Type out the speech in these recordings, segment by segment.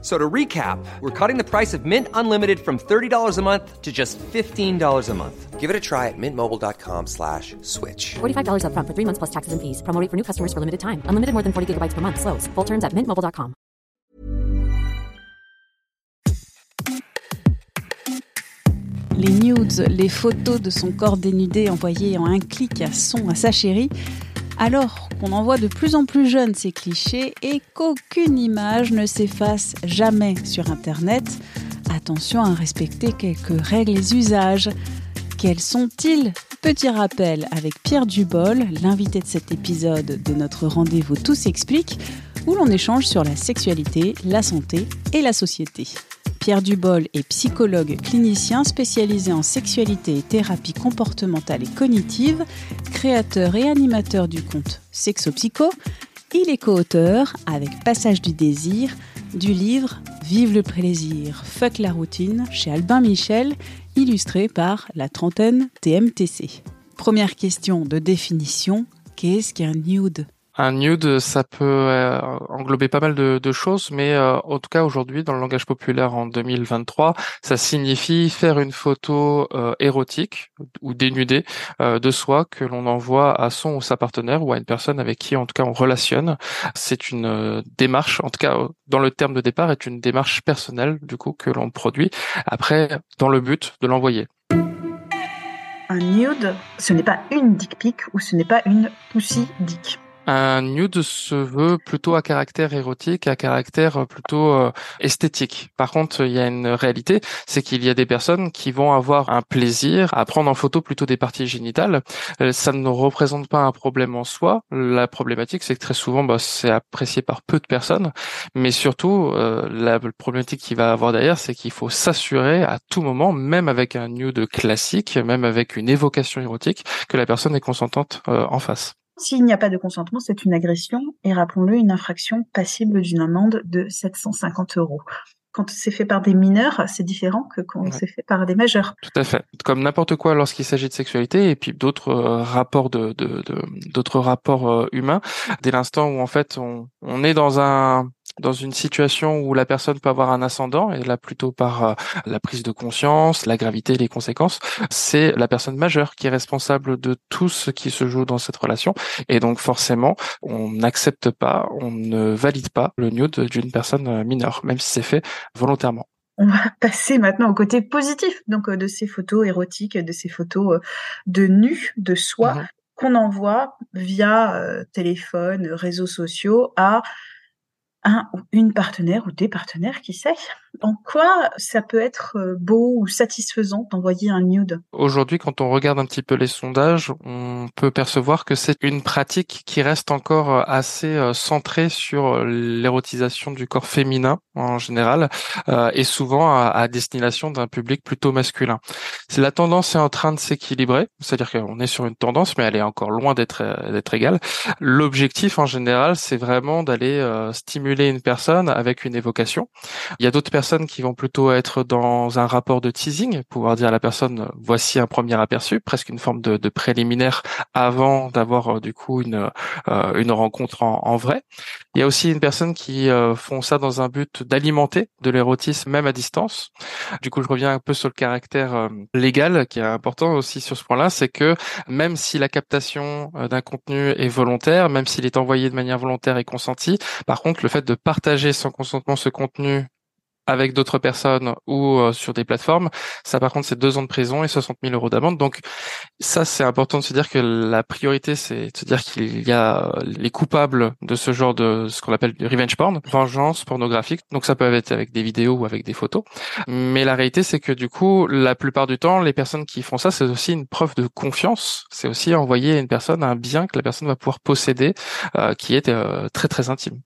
So to recap, we're cutting the price of Mint Unlimited from $30 a month to just $15 a month. Give it a try at mintmobile.com slash switch. $45 up front for three months plus taxes and fees. Promo rate for new customers for limited time. Unlimited more than 40 gigabytes per month. Slows. Full terms at mintmobile.com. Les nudes, les photos de son corps dénudé envoyées en un clic à son à sa chérie, alors qu'on en voit de plus en plus jeunes ces clichés et qu'aucune image ne s'efface jamais sur Internet, attention à respecter quelques règles et usages. Quels sont-ils? Petit rappel avec Pierre Dubol, l'invité de cet épisode de notre rendez-vous Tout s'explique, où l'on échange sur la sexualité, la santé et la société. Pierre Dubol est psychologue clinicien spécialisé en sexualité et thérapie comportementale et cognitive, créateur et animateur du compte Sexopsycho. Il est co-auteur, avec Passage du désir, du livre Vive le plaisir, fuck la routine chez Albin Michel, illustré par la trentaine TMTC. Première question de définition, qu'est-ce qu'un nude? Un nude, ça peut euh, englober pas mal de, choses, mais euh, en tout cas aujourd'hui, dans le langage populaire en 2023, ça signifie faire une photo euh, érotique ou dénudée de soi que l'on envoie à son ou sa partenaire ou à une personne avec qui en tout cas on relationne. C'est une démarche, en tout cas dans le terme de départ, est une démarche personnelle du coup que l'on produit. Après, dans le but de l'envoyer. Un nude, ce n'est pas une dick pic ou ce n'est pas une pussy dick. Un nude se veut plutôt à caractère érotique, à caractère plutôt euh, esthétique. Par contre, il y a une réalité, c'est qu'il y a des personnes qui vont avoir un plaisir à prendre en photo plutôt des parties génitales. Euh, ça ne représente pas un problème en soi. La problématique, c'est que très souvent, bah, c'est apprécié par peu de personnes. Mais surtout, euh, la problématique qu'il va avoir derrière, c'est qu'il faut s'assurer à tout moment, même avec un nude classique, même avec une évocation érotique, que la personne est consentante en face. S'il n'y a pas de consentement, c'est une agression et rappelons-le, une infraction passible d'une amende de 750 euros. Quand c'est fait par des mineurs, c'est différent que quand c'est fait par des majeurs. Tout à fait. Comme n'importe quoi lorsqu'il s'agit de sexualité et puis d'autres euh, rapports de d'autres rapports euh, humains. Dès l'instant où en fait on, on est dans un dans une situation où la personne peut avoir un ascendant, et là plutôt par euh, la prise de conscience, la gravité, les conséquences, c'est la personne majeure qui est responsable de tout ce qui se joue dans cette relation. Et donc forcément, on n'accepte pas, on ne valide pas le nude d'une personne euh, mineure, même si c'est fait volontairement. On va passer maintenant au côté positif, donc euh, de ces photos érotiques, de ces photos de nu, de soi, mhm. qu'on envoie via téléphone, réseaux sociaux à un ou une partenaire ou des partenaires, qui sait? En quoi ça peut être euh, beau ou satisfaisant d'envoyer un nude? Aujourd'hui, quand on regarde un petit peu les sondages, on peut percevoir que c'est une pratique qui reste encore euh, assez euh, centrée sur l'érotisation du corps féminin en général, et souvent à, destination d'un public plutôt masculin. C'est la tendance est en train de s'équilibrer, c'est-à-dire qu'on est sur une tendance, mais elle est encore loin d'être d'être égale. L'objectif en général, c'est vraiment d'aller stimuler une personne avec une évocation. Il y a d'autres personnes qui vont plutôt être dans un rapport de teasing, pouvoir dire à la personne voici un premier aperçu, presque une forme de, de préliminaire avant d'avoir euh, du coup une euh, une rencontre en, en, vrai. Il y a aussi une personne qui euh, font ça dans un but d'alimenter de l'érotisme même à distance. Du coup, je reviens un peu sur le caractère légal qui est important aussi sur ce point-là, c'est que même si la captation d'un contenu est volontaire, même s'il est envoyé de manière volontaire et consentie, par contre, le fait de partager sans consentement ce contenu avec d'autres personnes ou euh, sur des plateformes. Ça, par contre, c'est deux ans de prison et 60 000 euros d'amende. Donc, ça, c'est important de se dire que la priorité, c'est de se dire qu'il y a les coupables de ce genre de ce qu'on appelle du revenge porn, vengeance pornographique. Donc, ça peut être avec des vidéos ou avec des photos. Mais la réalité, c'est que du coup, la plupart du temps, les personnes qui font ça, c'est aussi une preuve de confiance. C'est aussi envoyer à une personne un bien que la personne va pouvoir posséder, euh, qui est euh, très très intime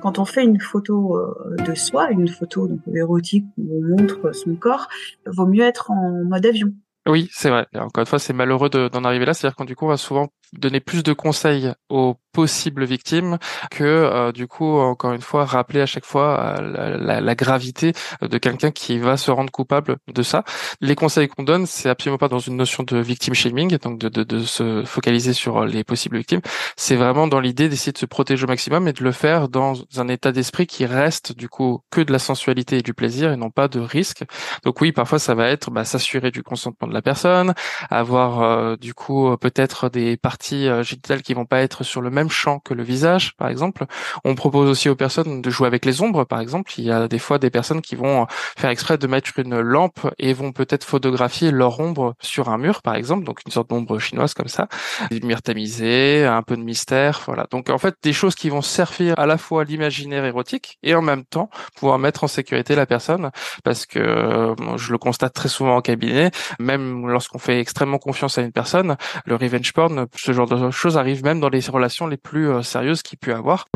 quand on fait une photo euh, de soi, une photo érotique où on montre son corps, vaut mieux être en mode avion. Oui, c'est vrai. Encore une fois, c'est malheureux d'en arriver là. C'est-à-dire qu'on du coup, on va souvent donner plus de conseils aux possibles victimes que du coup encore une fois rappeler à chaque fois la, la, la gravité de quelqu'un qui va se rendre coupable de ça. Les conseils qu'on donne, c'est absolument pas dans une notion de victim shaming, donc de, de, de se focaliser sur les possibles victimes. C'est vraiment dans l'idée d'essayer de se protéger au maximum et de le faire dans un état d'esprit qui reste du coup que de la sensualité et du plaisir et non pas de risque. Donc oui, parfois ça va être bah, s'assurer du consentement de la personne, avoir euh, du coup peut-être des parties euh, génitales qui vont pas être sur le même champ que le visage, par exemple. On propose aussi aux personnes de jouer avec les ombres, par exemple. Il y a des fois des personnes qui vont faire exprès de mettre une lampe et vont peut-être photographier leur ombre sur un mur, par exemple, donc une sorte d'ombre chinoise comme ça, des lumières tamisées, un peu de mystère, voilà. Donc en fait des choses qui vont servir à la fois l'imaginaire érotique et en même temps pouvoir mettre en sécurité la personne, parce que je le constate très souvent en cabinet, même lorsqu'on fait extrêmement confiance à une personne, le revenge porn, ce genre de choses arrive même dans les relations plus euh, sérieuses qu'il peut avoir.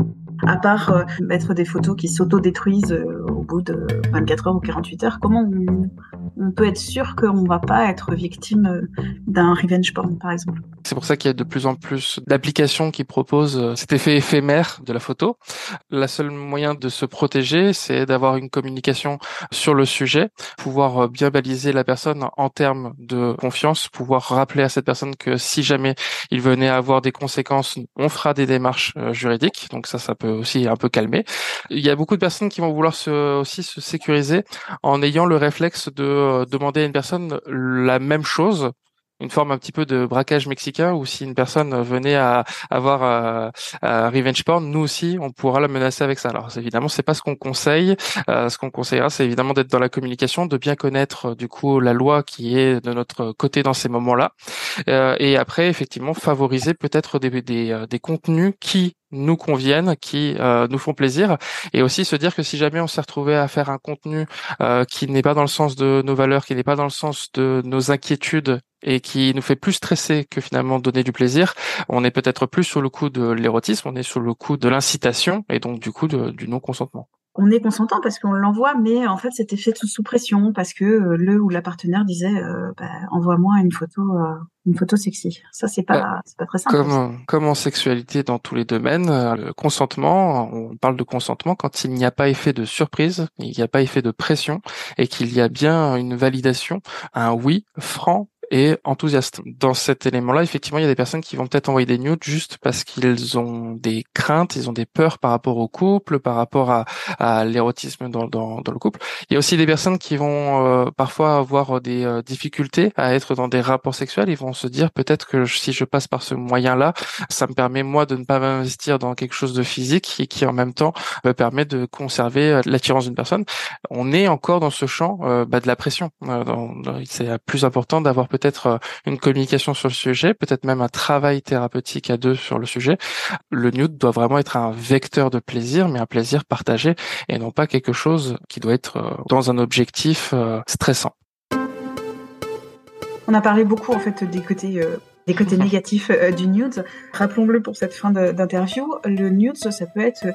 À part euh, mettre des photos qui s'auto-détruisent au bout de 24 heures ou 48 heures, comment on, on peut être sûr qu'on va pas être victime d'un revenge porn, par exemple? C'est pour ça qu'il y a de plus en plus d'applications qui proposent euh, cet effet éphémère de la photo. La seule moyen de se protéger, c'est d'avoir une communication sur le sujet, pouvoir euh, bien baliser la personne en termes de confiance, pouvoir rappeler à cette personne que si jamais il venait à avoir des conséquences, on fera des démarches euh, juridiques. Donc ça, ça peut aussi un peu calmer. Il y a beaucoup de personnes qui vont vouloir se, aussi se sécuriser en ayant le réflexe de demander à une personne la même chose une forme un petit peu de braquage mexicain où si une personne venait à avoir euh, revenge porn, nous aussi on pourra la menacer avec ça. Alors évidemment c'est pas ce qu'on conseille. Euh, ce qu'on conseillera c'est évidemment d'être dans la communication, de bien connaître du coup la loi qui est de notre côté dans ces moments-là, euh, et après effectivement favoriser peut-être des, des, des contenus qui nous conviennent, qui euh, nous font plaisir, et aussi se dire que si jamais on s'est retrouvé à faire un contenu euh, qui n'est pas dans le sens de nos valeurs, qui n'est pas dans le sens de nos inquiétudes et qui nous fait plus stresser que finalement donner du plaisir, on est peut-être plus sur le coup de l'érotisme, on est sur le coup de l'incitation et donc du coup du non-consentement on est consentant parce qu'on l'envoie, mais en fait c'était fait sous pression parce que euh, le ou la partenaire disait euh, bah, envoie-moi une photo, euh, une photo sexy. Ça c'est pas, bah, c'est pas très simple. Comme, comme en sexualité dans tous les domaines, le consentement, on parle de consentement quand il n'y a pas effet de surprise, il n'y a pas effet de pression et qu'il y a bien une validation, un oui franc et enthousiaste. Dans cet élément-là, effectivement, il y a des personnes qui vont peut-être envoyer des nudes juste parce qu'ils ont des craintes, ils ont des peurs par rapport au couple, par rapport à, à l'érotisme dans, dans, dans, le couple. Il y a aussi des personnes qui vont euh, parfois avoir des euh, difficultés à être dans des rapports sexuels. Ils vont se dire peut-être que si je passe par ce moyen-là, ça me permet moi de ne pas m'investir dans quelque chose de physique et qui en même temps me permet de conserver euh, l'attirance d'une personne. On est encore dans ce champ bah, de la pression. c'est plus important d'avoir peut peut-être euh, une communication sur le sujet, peut-être même un travail thérapeutique à deux sur le sujet. Le nude doit vraiment être un vecteur de plaisir, mais un plaisir partagé et non pas quelque chose qui doit être euh, dans un objectif euh, stressant. On a parlé beaucoup en fait des côtés des côtés négatifs euh, du nude. Rappelons-le pour cette fin d'interview, le nude, ça peut être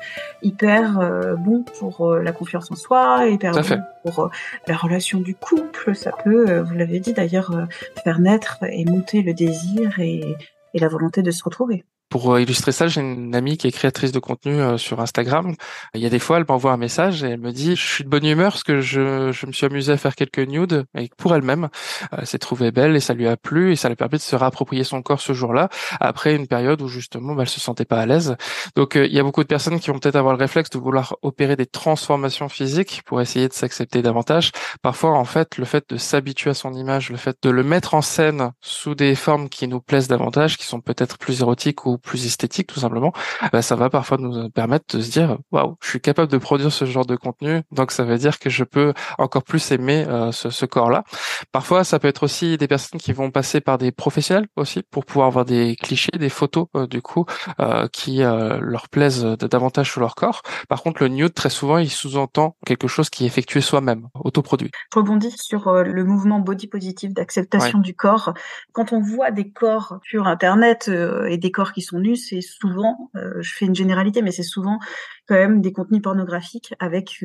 hyper euh, bon pour euh, la confiance en soi, hyper bon pour la relation du couple. Ça peut, vous l'avez dit d'ailleurs, faire naître et monter le désir et la volonté de se retrouver. Pour euh, illustrer ça, j'ai une amie qui est créatrice de contenu euh, sur Instagram. Il y a des fois, elle m'envoie un message et elle me dit "Je suis de bonne humeur parce que je, je me suis amusée à faire quelques nudes et pour elle-même, euh, elle s'est trouvée belle et ça lui a plu et ça lui a permis de se réapproprier son corps ce jour-là après une période où justement, bah, elle se sentait pas à l'aise. Donc, il y a beaucoup de personnes qui vont peut-être avoir le réflexe de vouloir opérer des transformations physiques pour essayer de s'accepter davantage. Parfois, en fait, le fait de s'habituer à son image, le fait de le mettre en scène sous des formes qui nous plaisent davantage, qui sont peut-être plus érotiques ou plus esthétique tout simplement, bah, ça va parfois nous permettre de se dire waouh, je suis capable de produire ce genre de contenu, donc ça veut dire que je peux encore plus aimer euh, ce, ce corps-là. Parfois, ça peut être aussi des personnes qui vont passer par des professionnels aussi pour pouvoir avoir des clichés, des photos euh, du coup euh, qui leur plaisent davantage sur leur corps. Par contre, le nude très souvent il sous-entend quelque chose qui est effectué soi-même, autoproduit. Je rebondis sur le mouvement body positive d'acceptation du corps. Quand on voit des corps sur internet et des corps qui sont nus, c'est souvent, je fais une généralité, mais c'est souvent quand même des contenus pornographiques avec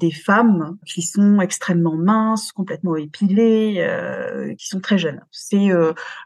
des femmes qui sont extrêmement minces, complètement épilées, qui sont très jeunes. C'est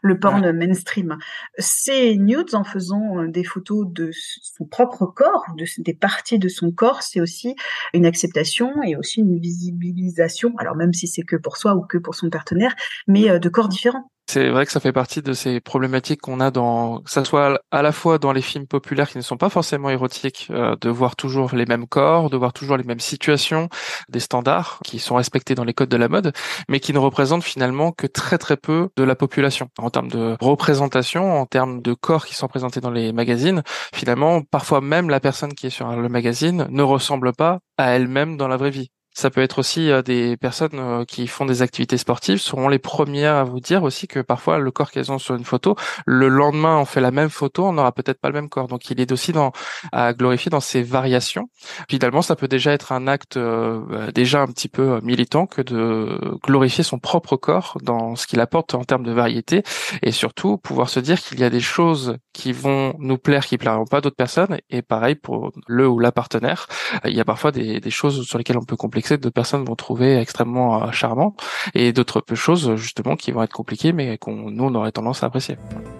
le porn mainstream. Ces nudes, en faisant des photos de son propre corps, de, des parties de son corps, c'est aussi une acceptation et aussi une visibilisation. Alors même si c'est que pour soi ou que pour son partenaire, mais de corps différents. C'est vrai que ça fait partie de ces problématiques qu'on a dans, que ça soit à la fois dans les films populaires qui ne sont pas forcément érotiques, euh, de voir toujours les mêmes corps, de voir toujours les mêmes situations, des standards qui sont respectés dans les codes de la mode, mais qui ne représentent finalement que très très peu de la population en termes de représentation, en termes de corps qui sont présentés dans les magazines. Finalement, parfois même la personne qui est sur le magazine ne ressemble pas à elle-même dans la vraie vie. Ça peut être aussi euh, des personnes euh, qui font des activités sportives seront les premières à vous dire aussi que parfois le corps qu'elles ont sur une photo, le lendemain on fait la même photo, on n'aura peut-être pas le même corps. Donc il est aussi dans à glorifier dans ces variations. Finalement, ça peut déjà être un acte euh, bah, déjà un petit peu militant que de glorifier son propre corps dans ce qu'il apporte en termes de variété et surtout pouvoir se dire qu'il y a des choses qui vont nous plaire qui plairont pas d'autres personnes et pareil pour le ou la partenaire. Il y a parfois des, des choses sur lesquelles on peut complexer de personnes vont trouver extrêmement euh, charmant et d'autres choses justement qui vont être compliquées mais qu'on nous on aurait tendance à apprécier.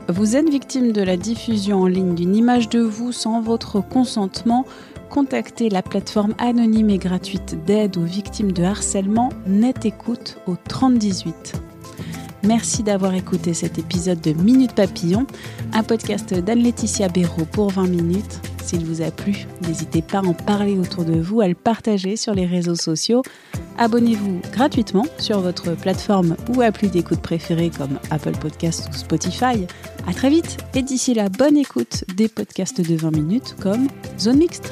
Vous êtes victime de la diffusion en ligne d'une image de vous sans votre consentement contactez la plateforme anonyme et gratuite d'aide aux victimes de harcèlement Net Écoute au 3018. Merci d'avoir écouté cet épisode de Minute Papillon, un podcast d'Anne-Laetitia Béraud pour 20 minutes. S'il vous a plu, n'hésitez pas à en parler autour de vous, à le partager sur les réseaux sociaux. Abonnez-vous gratuitement sur votre plateforme ou appli d'écoute préférée comme Apple Podcasts ou Spotify. À très vite et d'ici là, bonne écoute des podcasts de 20 minutes comme Zone Mixte.